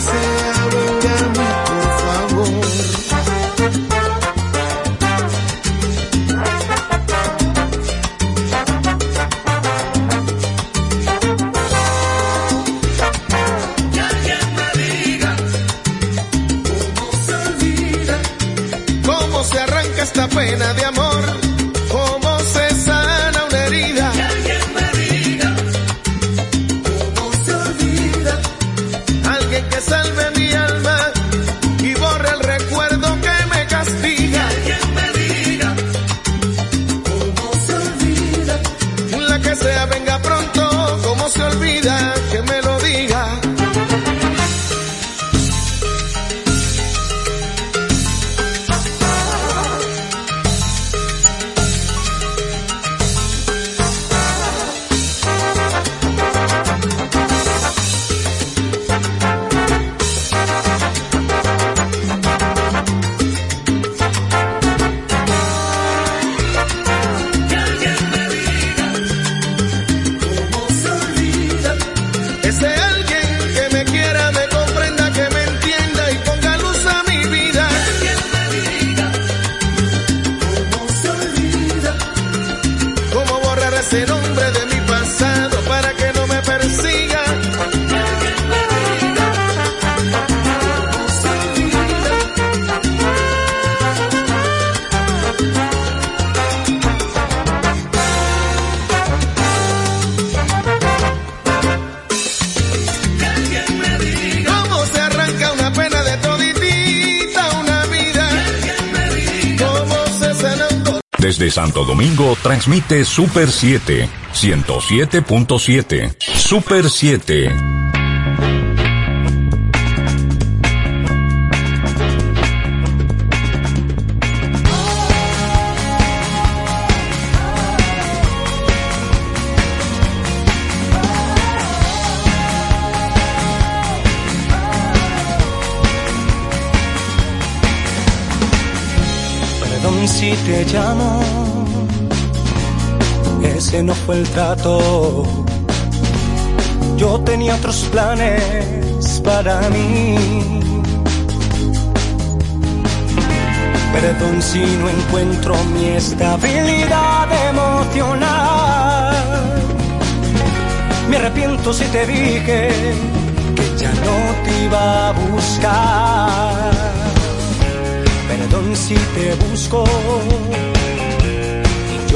say Santo Domingo transmite Super 7, 107.7, Super 7. Perdón si te llamo no fue el trato. Yo tenía otros planes para mí. Perdón si no encuentro mi estabilidad emocional. Me arrepiento si te dije que ya no te iba a buscar. Perdón si te busco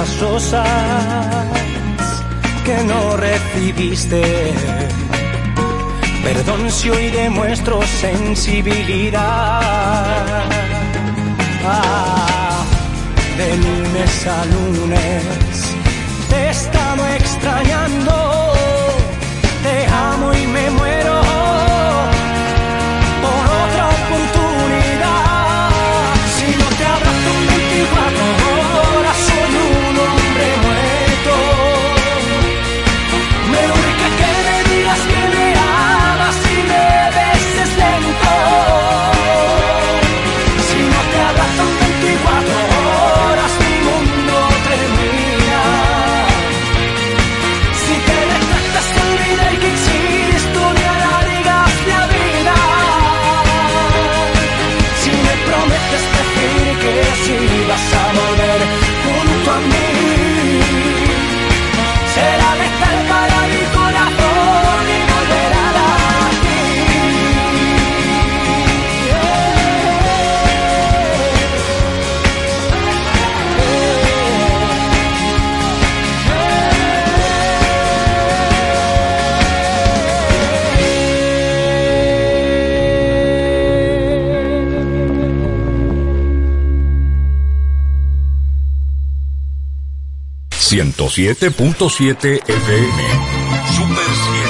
muchas rosas que no recibiste. Perdón si hoy demuestro sensibilidad. Ah, de lunes a lunes te he estado extrañando, te amo y me muero. 107.7 FM. Super 7.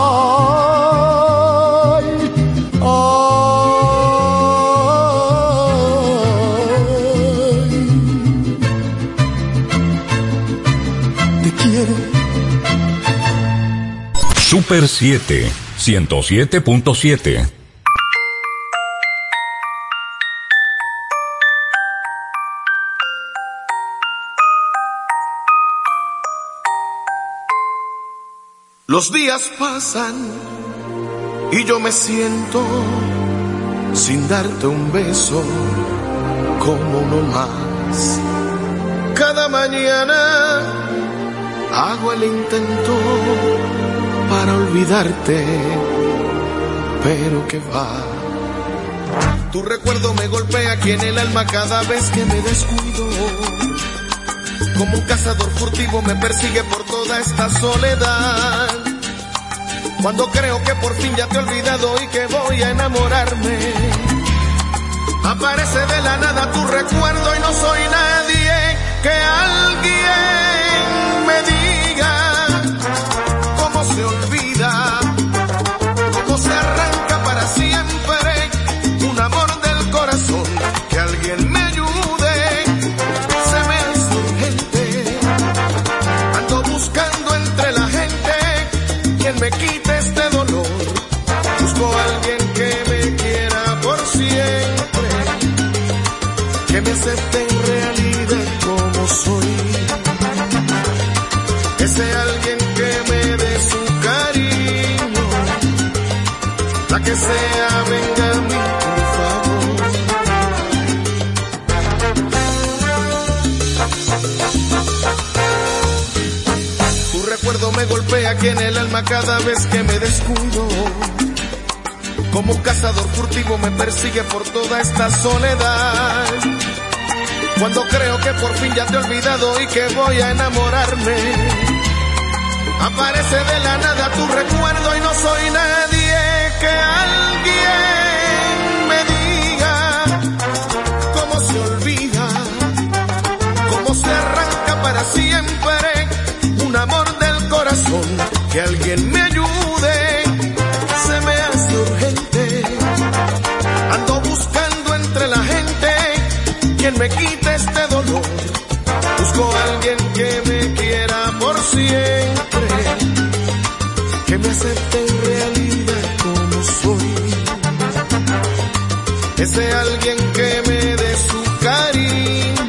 Super 7. 107.7. Los días pasan y yo me siento sin darte un beso como uno más. Cada mañana hago el intento para olvidarte, pero que va. Tu recuerdo me golpea aquí en el alma cada vez que me descuido. Como un cazador furtivo me persigue por toda esta soledad. Cuando creo que por fin ya te he olvidado y que voy a enamorarme. Aparece de la nada tu recuerdo y no soy nadie que alguien me diga cómo se cada vez que me descuido. Como cazador furtivo me persigue por toda esta soledad. Cuando creo que por fin ya te he olvidado y que voy a enamorarme. Aparece de la nada tu recuerdo y no soy nadie que alguien me diga cómo se olvida, cómo se arranca para siempre Que alguien me ayude, se me hace urgente. Ando buscando entre la gente quien me quite este dolor. Busco a alguien que me quiera por siempre, que me acepte en realidad como soy. Ese alguien que me dé su cariño,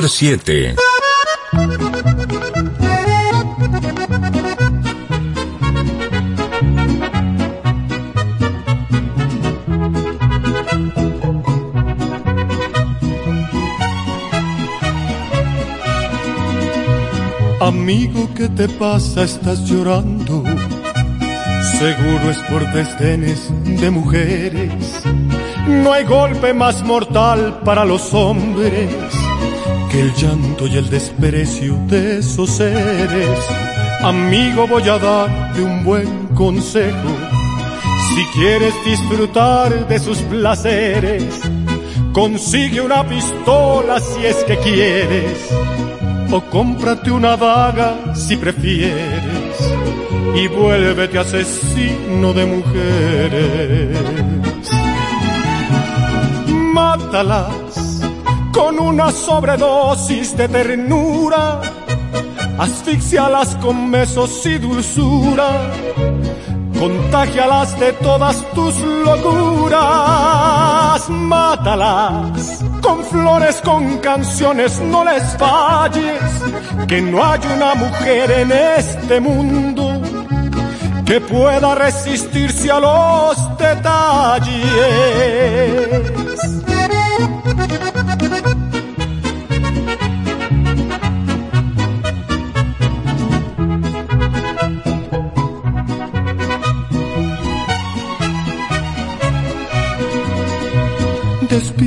Super 7. Amigo, ¿qué te pasa? Estás llorando. Seguro es por desdenes de mujeres. No hay golpe más mortal para los hombres que el llanto y el desprecio de esos seres. Amigo, voy a darte un buen consejo. Si quieres disfrutar de sus placeres, consigue una pistola si es que quieres o cómprate una daga si prefieres y vuélvete asesino de mujeres. Mátalas con una sobredosis de ternura, asfixialas con besos y dulzura, contagialas de todas tus locuras, mátalas con flores, con canciones, no les falles, que no hay una mujer en este mundo que pueda resistirse a los detalles.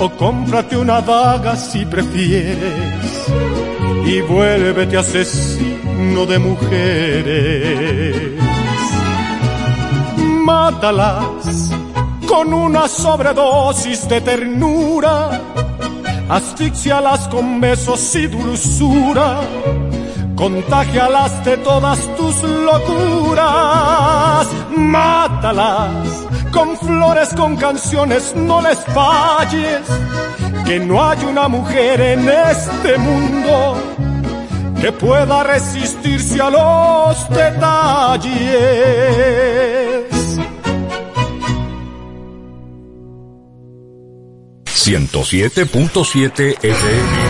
o cómprate una daga si prefieres, y vuélvete asesino de mujeres. Mátalas con una sobredosis de ternura asfixialas con besos y dulzura, contagialas de todas tus locuras, mátalas con flores, con canciones, no les falles, que no hay una mujer en este mundo que pueda resistirse a los detalles. 107.7 FM.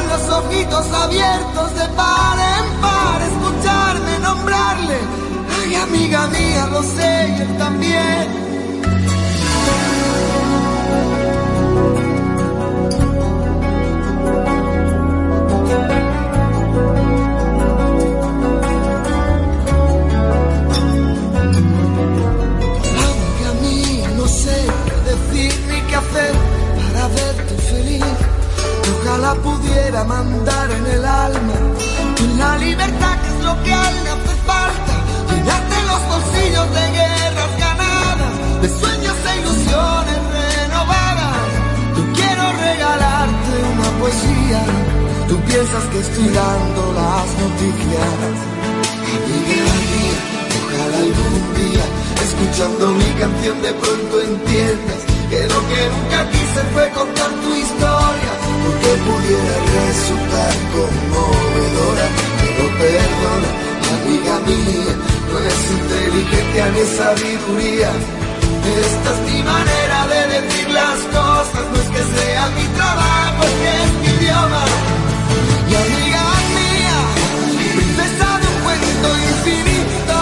ojitos abiertos de par en par, escucharme nombrarle. Ay, amiga mía, lo sé y él también. Amiga mía, no sé qué decir ni qué hacer. Ojalá pudiera mandar en el alma la libertad que es lo que a él hace falta. Llenarte los bolsillos de guerras ganadas, de sueños e ilusiones renovadas. Yo quiero regalarte una poesía. Tú piensas que estoy dando las noticias. Amiga mía, ojalá algún día, escuchando mi canción, de pronto entiendas que lo que nunca quise fue contar tu historia, porque pudiera resultar conmovedora, pero perdona, amiga mía, no es inteligencia ni sabiduría. Esta es mi manera de decir las cosas, no es que sea mi trabajo, es que es mi idioma. Y amiga mía, princesa de un cuento infinito,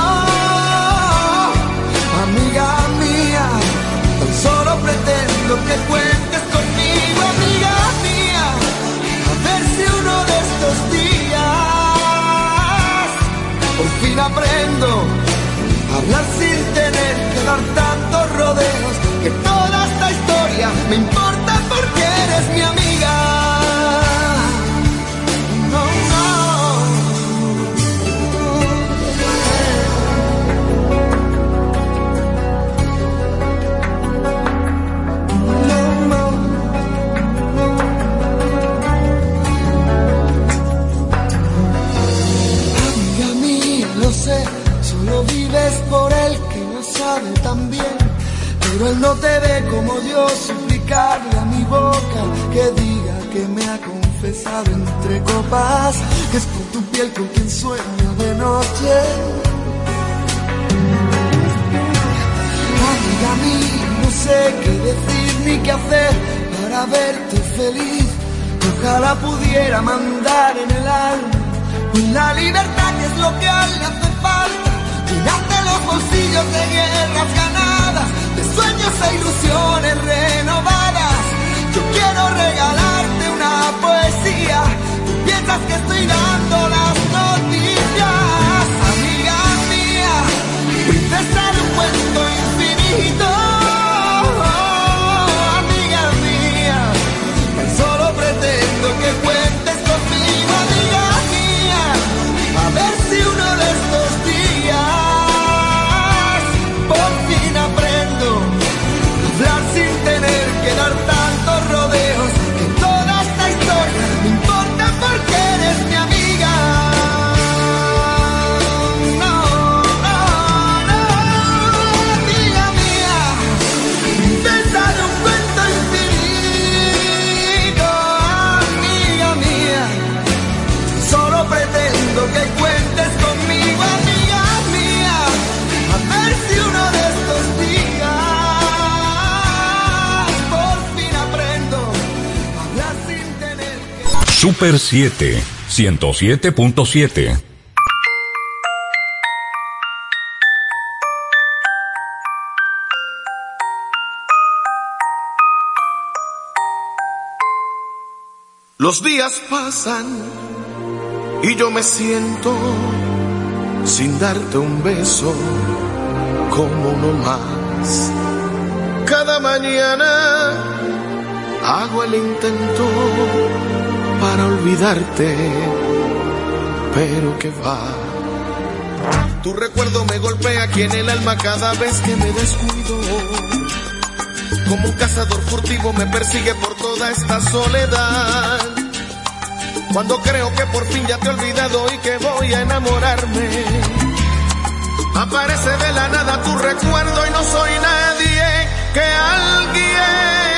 amiga mía, tan solo pretendo que cuentes aprendo. A hablar sin tener que dar tantos rodeos, que toda esta historia me importa Pero él no te ve como yo suplicarle a mi boca que diga que me ha confesado entre copas, que es por tu piel con quien sueño de noche. Amiga mía, no sé qué decir ni qué hacer para verte feliz. Ojalá pudiera mandar en el alma la libertad que es lo que él le hace falta. Llenarte los bolsillos de guerras ganadas, sueños e ilusiones renovadas. Yo quiero regalarte una poesía. Tú piensas que estoy dando las noticias, amiga mía, princesa de un cuento infinito. Super 7, 107.7. Los días pasan y yo me siento sin darte un beso como uno más. Cada mañana hago el intento para olvidarte, pero que va. Tu recuerdo me golpea aquí en el alma cada vez que me descuido. Como un cazador furtivo me persigue por toda esta soledad. Cuando creo que por fin ya te he olvidado y que voy a enamorarme. Aparece de la nada tu recuerdo y no soy nadie que alguien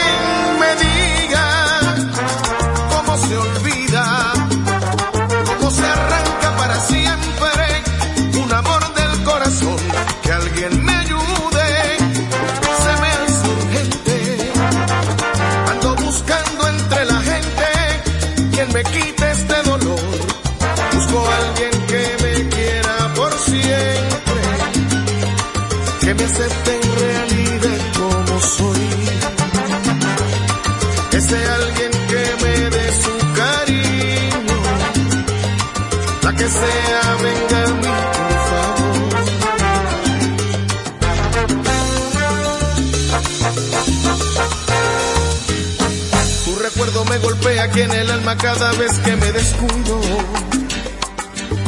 que me acepte en realidad como soy. Ese alguien que me dé su cariño, la que sea venga a mí, por favor. Tu recuerdo me golpea aquí en el alma cada vez que me descuido.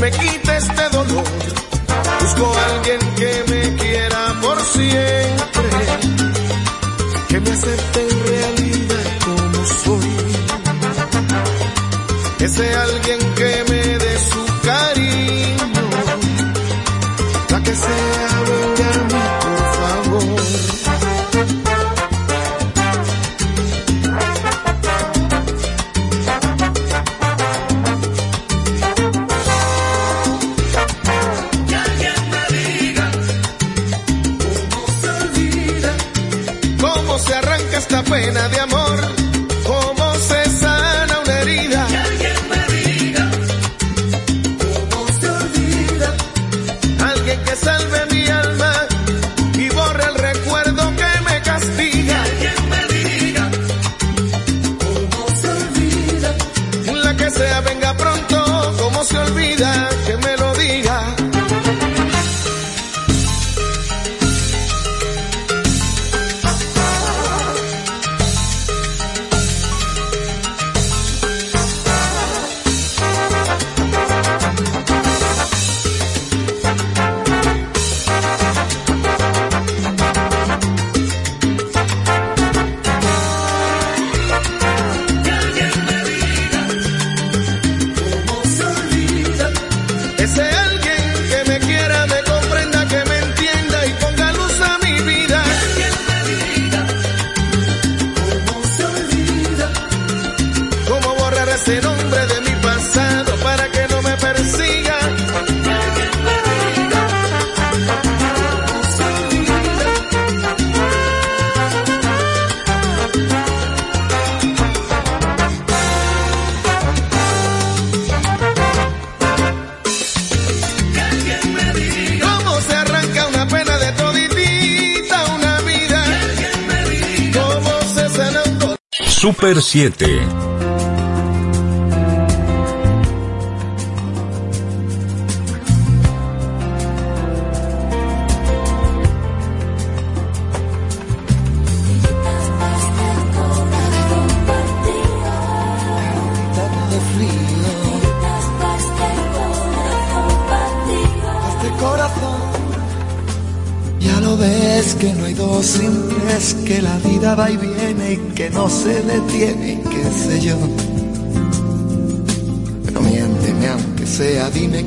me quite este dolor, busco a alguien que me quiera por siempre, que me acepte en realidad como soy, ese alguien que 7. Este que no hay dos simples, que la vida va y viene y que no se detiene.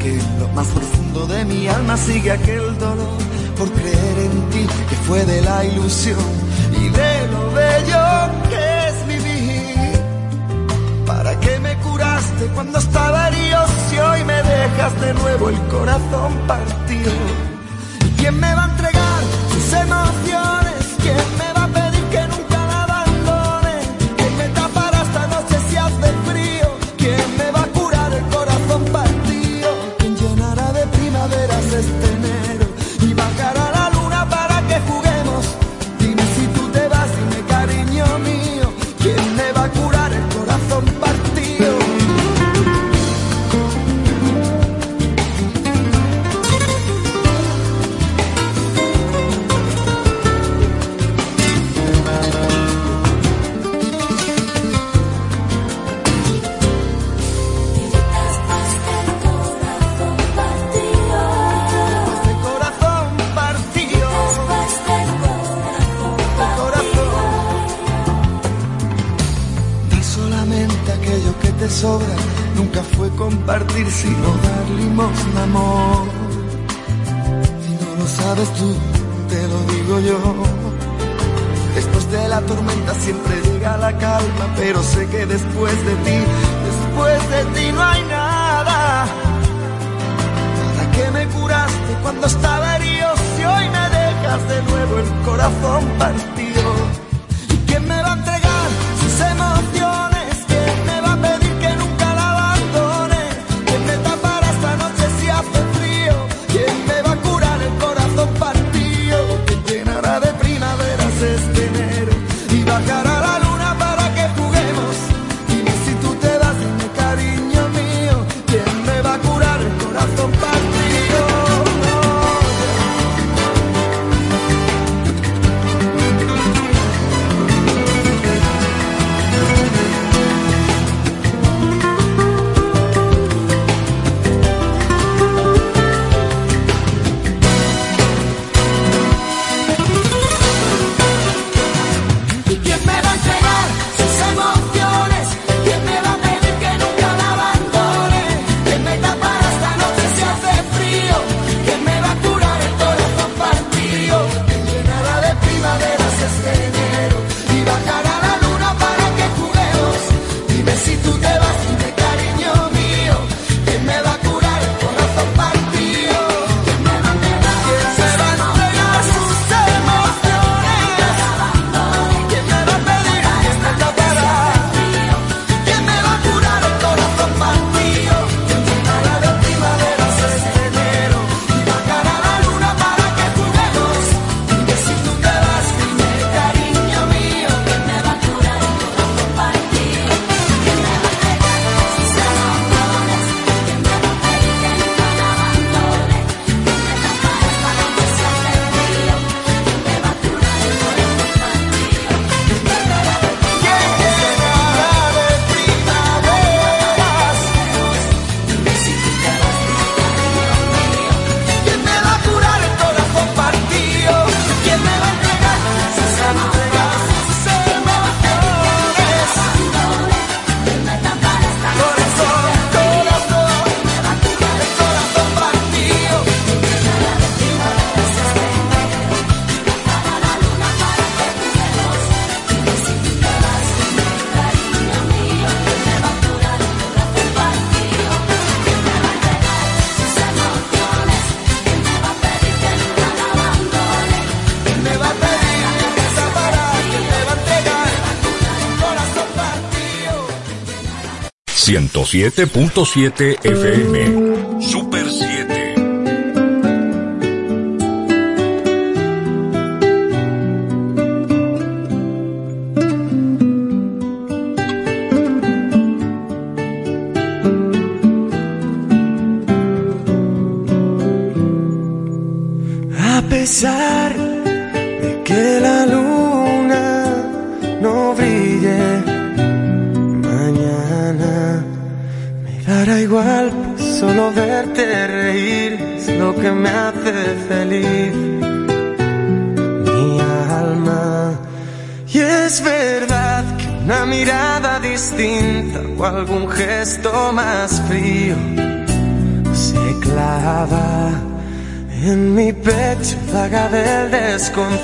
que en lo más profundo de mi alma sigue aquel dolor por creer en ti que fue de la ilusión y de lo bello que es vivir. ¿Para qué me curaste cuando estaba herido si hoy me dejas de nuevo el corazón partido? ¿Y quién me va a entregar sus emociones? este 107.7 FM.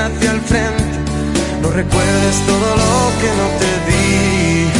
hacia el frente, no recuerdes todo lo que no te di.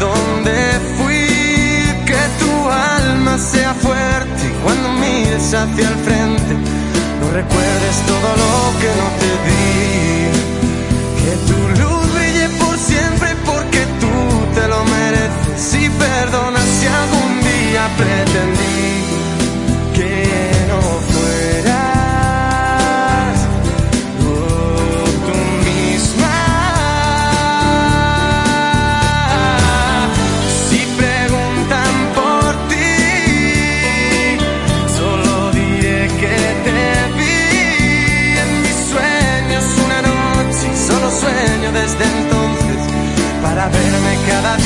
Dónde fui, que tu alma sea fuerte cuando mires hacia el frente, no recuerdes todo lo que no te di. Que tu luz brille por siempre porque tú te lo mereces y perdona si algún día pretendí que no verme cada día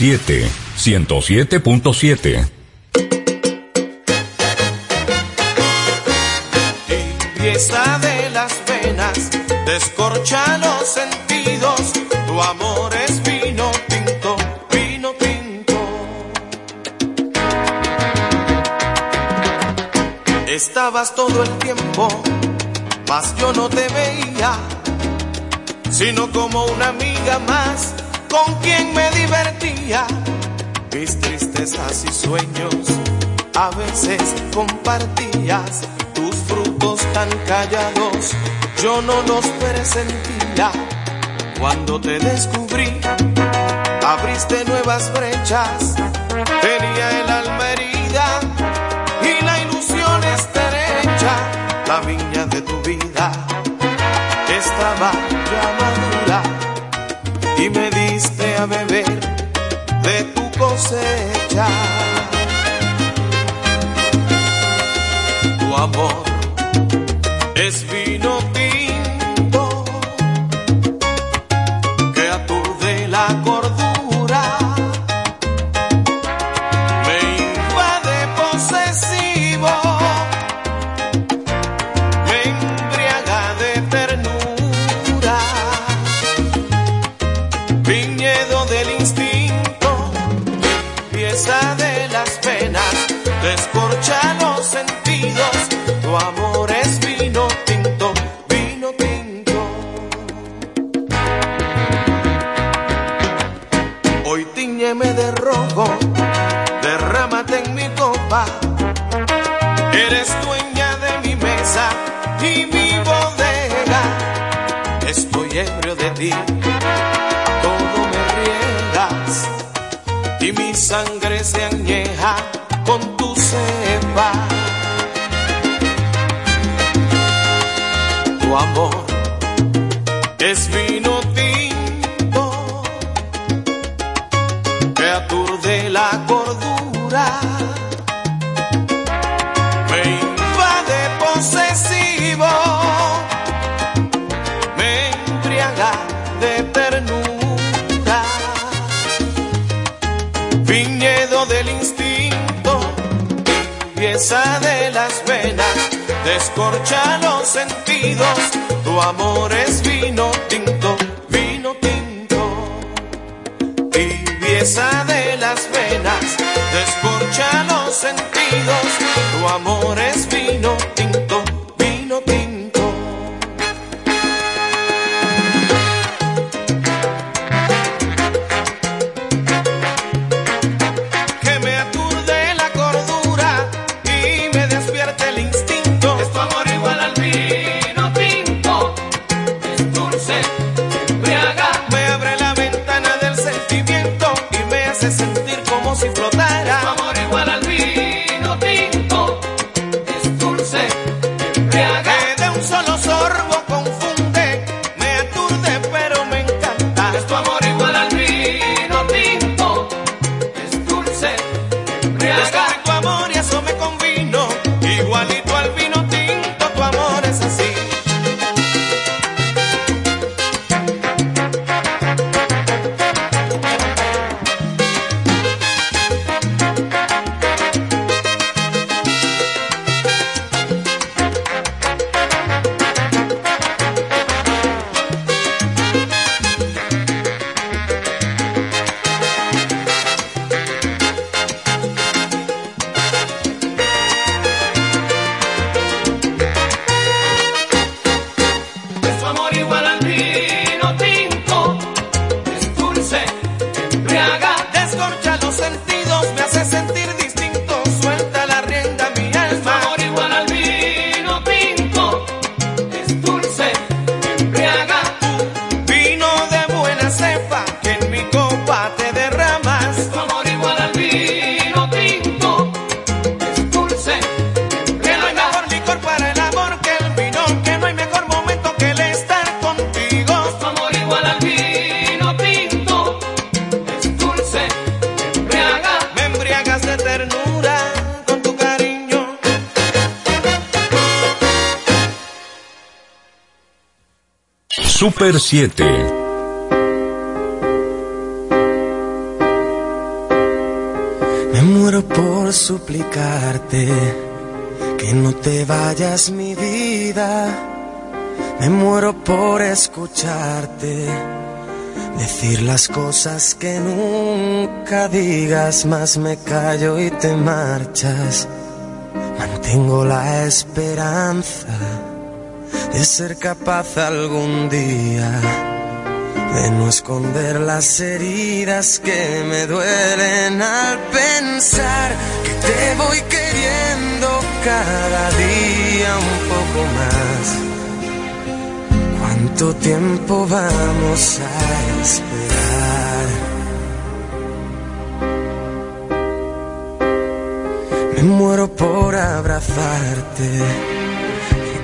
107, 107.7. Limpieza de las venas, descorcha los sentidos, tu amor es vino tinto, vino tinto. Estabas todo el tiempo, mas yo no te veía, sino como una amiga más con quien me divertía. Mis tristezas y sueños a veces compartías. Tus frutos tan callados yo no los presentía. Cuando te descubrí, abriste nuevas brechas. Tenía el alma herida y la ilusión estrecha, la viña de a beber de tu cosecha. Tu amor 7. Me muero por suplicarte que no te vayas mi vida. Me muero por escucharte decir las cosas que nunca digas, más me callo y te marchas. Mantengo la esperanza de ser capaz algún día de no esconder las heridas que me duelen al pensar que te voy queriendo cada día un poco más. ¿Cuánto tiempo vamos a esperar? Me muero por abrazarte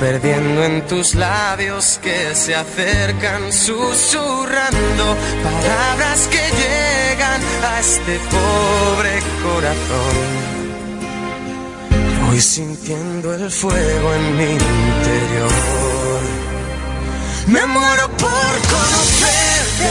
perdiendo en tus labios que se acercan susurrando palabras que llegan a este pobre corazón. Voy sintiendo el fuego en mi interior. Me muero por conocerte,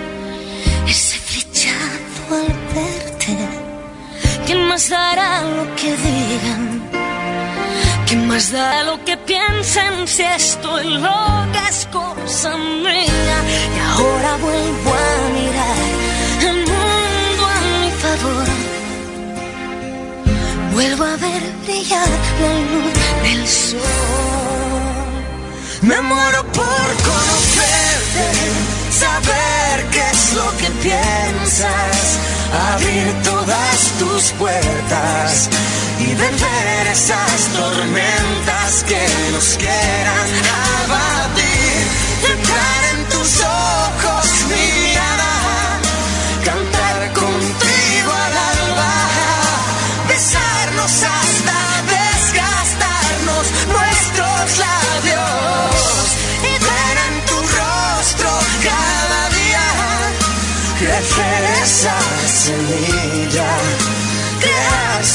¿Quién más dará lo que digan? ¿Qué más da lo que piensen si estoy loca es cosa mía? Y ahora vuelvo a mirar el mundo a mi favor. Vuelvo a ver brillar la luz del sol. Me muero por conocerte, saber qué es lo que piensas, abrir todas tus puertas y vencer esas tormentas que nos quieran abatir. Entrar en tus ojos,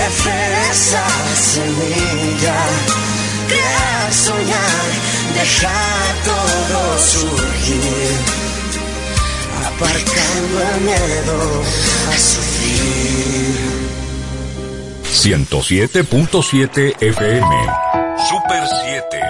Crecer esa semilla, crear, soñar, dejar todo surgir, aparcando el miedo a sufrir. 107.7 FM. Super 7.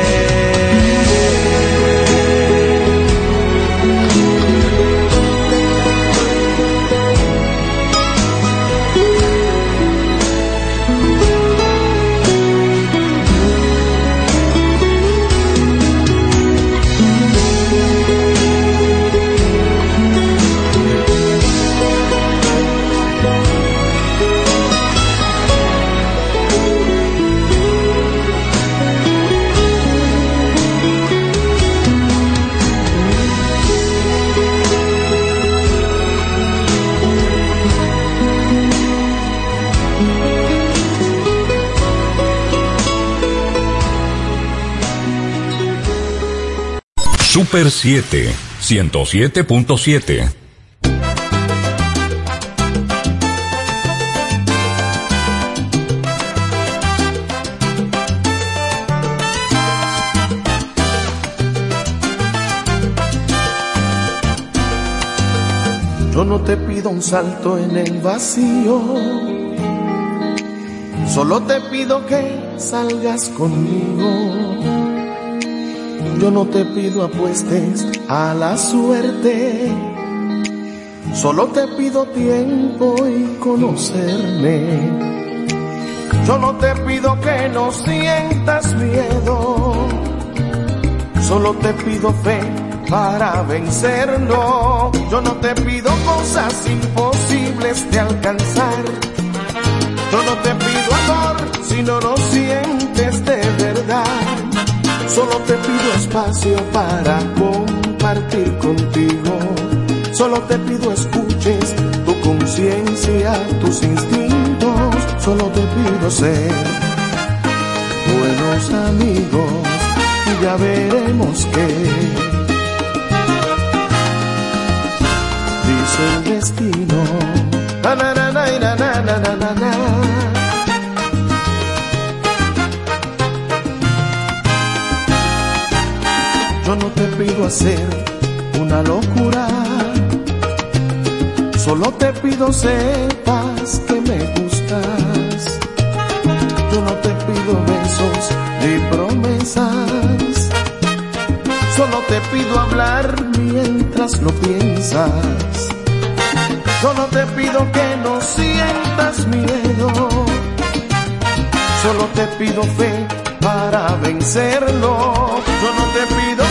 Super 7, 107.7. Yo no te pido un salto en el vacío, solo te pido que salgas conmigo. Yo no te pido apuestes a la suerte, solo te pido tiempo y conocerme. Yo no te pido que no sientas miedo, solo te pido fe para vencerlo. Yo no te pido cosas imposibles de alcanzar. Yo no te pido amor si no lo sientes de verdad. Solo te pido espacio para compartir contigo. Solo te pido escuches tu conciencia, tus instintos. Solo te pido ser buenos amigos y ya veremos qué. Dice el destino. Yo no te pido hacer una locura, solo te pido sepas que me gustas. Yo no te pido besos ni promesas, solo te pido hablar mientras lo piensas. Solo te pido que no sientas miedo. Solo te pido fe para vencerlo. Yo no te pido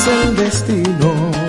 dice el destino.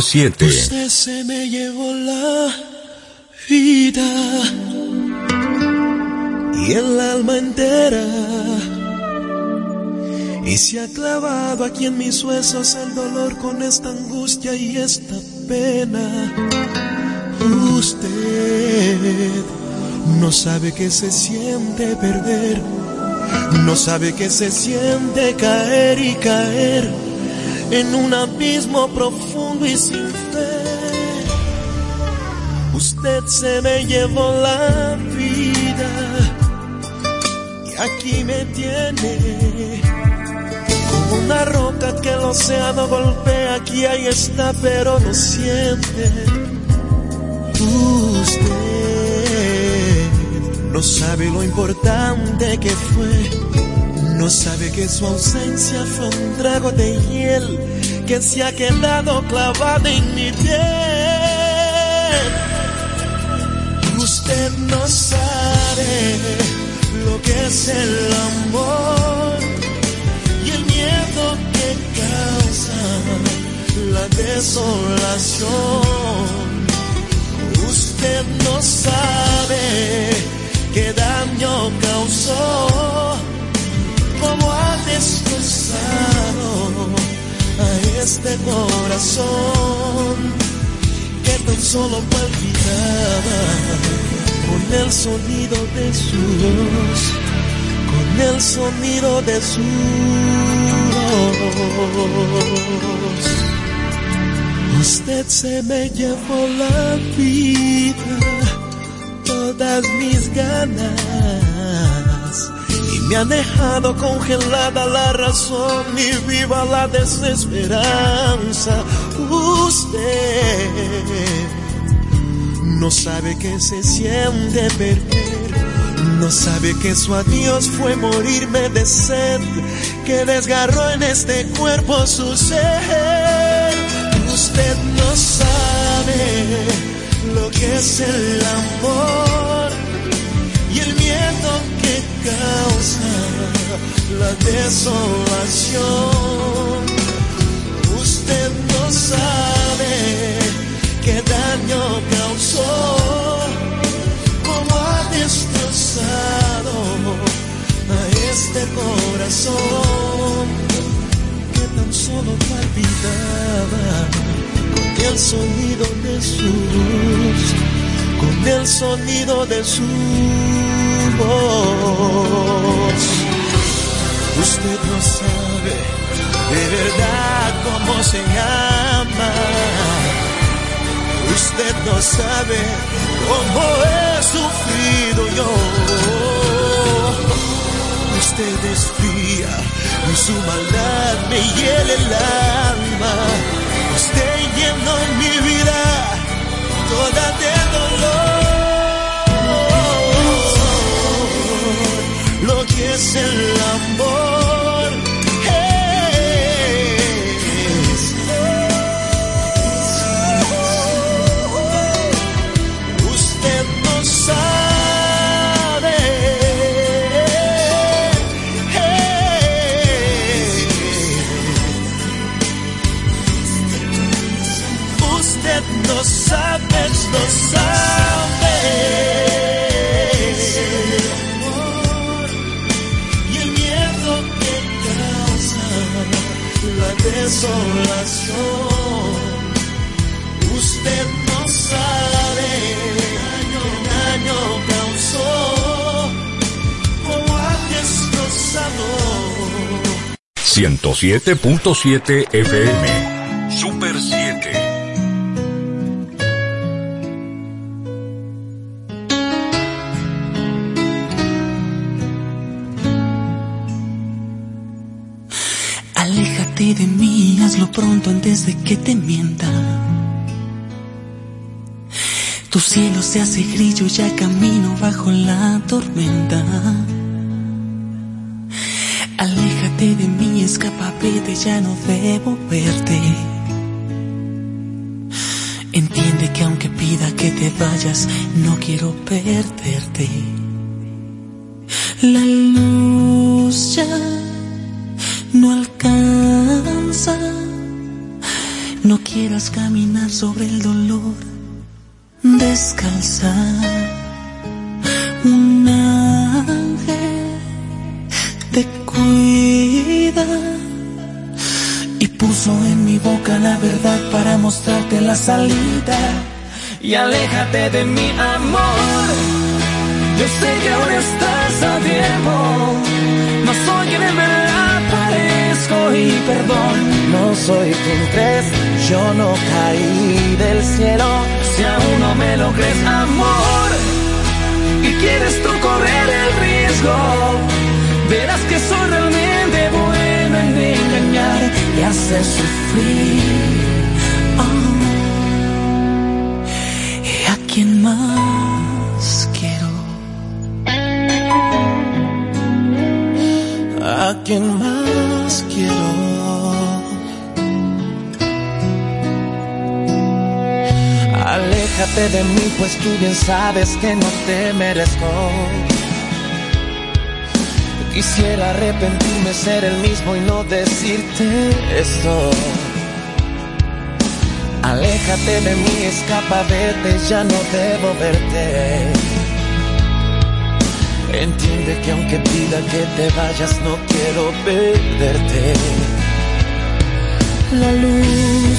Super 7. Usted se me llevó la vida y el alma entera. Y se ha clavado aquí en mis huesos el dolor con esta angustia y esta pena. Usted no sabe que se siente perder, no sabe que se siente caer y caer en un abismo profundo y sin fe. Usted se me llevó la vida y aquí me tiene como una roca que el océano golpea. Aquí ahí está, pero no siente. Usted no sabe lo importante que fue no sabe que su ausencia fue un trago de hiel que se ha quedado clavado en mi piel. Usted no sabe lo que es el amor y el miedo que causa la desolación. Usted no sabe qué daño causó como ha destrozado este corazón que tan solo palpitaba con el sonido de su voz, con el sonido de su voz. Usted se me llevó la vida, todas mis ganas me ha dejado congelada la razón y viva la desesperanza. Usted no sabe que se siente perder. No sabe que su adiós fue morirme de sed, que desgarró en este cuerpo su ser. Usted no sabe lo que es el amor la desolación. Usted no sabe qué daño causó, cómo ha destrozado a este corazón que tan solo palpitaba con el sonido de su voz, con el sonido de su Usted no sabe de verdad cómo se llama. Usted no sabe cómo he sufrido yo. Usted es fría y su maldad me hiela el alma. Usted llenó mi vida toda de dolor. Es el amor. Usted no sabe. Usted no sabe, no sabe. 107.7 FM. Super 7. Aléjate de mí, hazlo pronto antes de que te mienta. Tu cielo se hace grillo, ya camino bajo la tormenta. Ya no debo verte. Entiende que aunque pida que te vayas, no quiero perderte. La luz ya no alcanza. No quieras caminar sobre el dolor, descalza. Un ángel te cuida puso en mi boca la verdad para mostrarte la salida. y aléjate de mi amor. Yo sé que ahora estás a tiempo. No soy quien en verdad parezco y perdón. No soy quien crees, yo no caí del cielo. Si aún no me lo crees, amor, y quieres tú correr el riesgo, verás que soy realmente bueno y hacer sufrir. ¿Y a quién más quiero? ¿A quién más quiero? Aléjate de mí, pues tú bien sabes que no te merezco. Quisiera arrepentirme, ser el mismo y no esto. Aléjate de mí, escapa, vete, ya no debo verte. Entiende que aunque pida que te vayas, no quiero perderte. La luz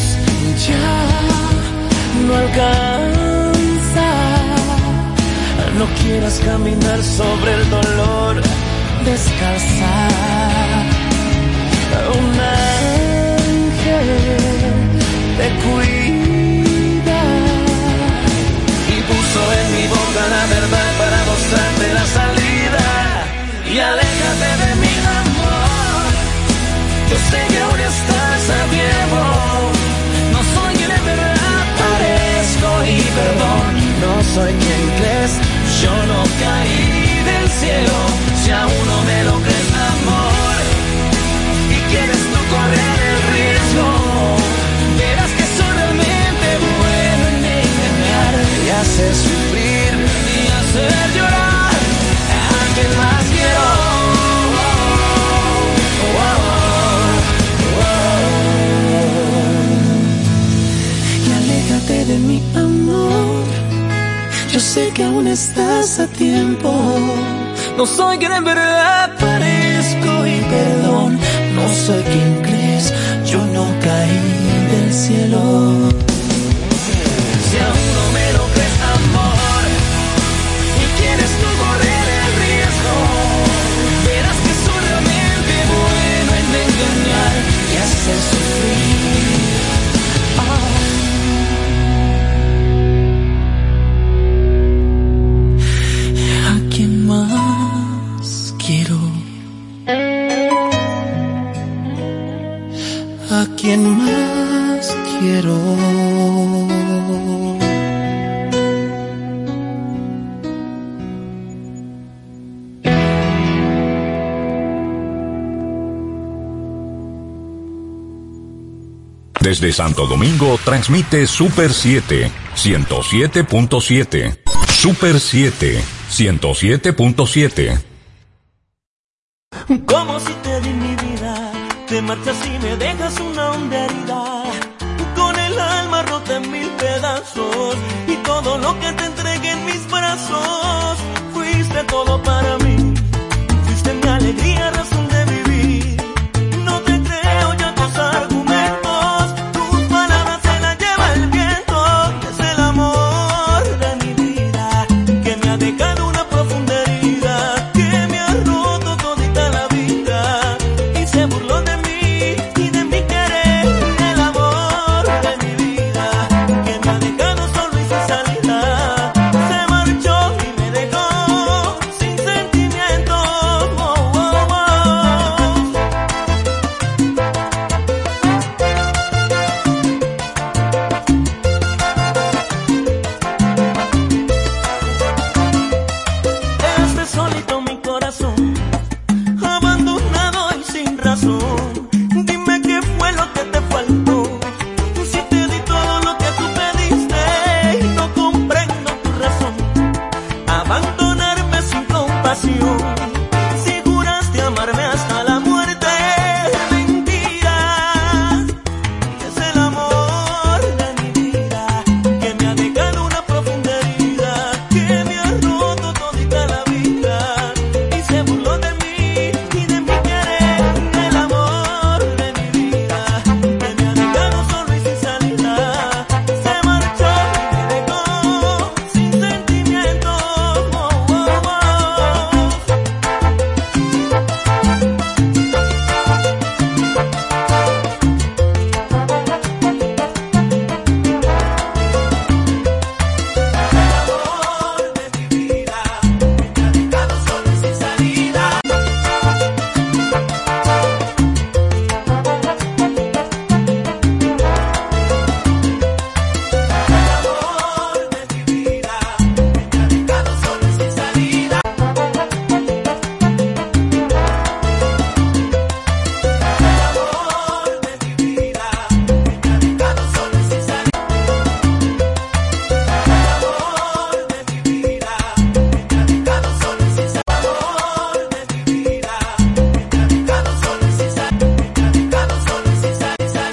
ya no alcanza. No quieras caminar sobre el dolor, descalza un ángel te cuida y puso en mi boca la verdad para mostrarte la salida y aléjate de mi amor. Yo sé que ahora estás a tiempo, no soy quien en verdad parezco y perdón, no soy quien crees, yo no caí del cielo. sangue na Santo Domingo transmite Super 7 107.7. Super 7 107.7.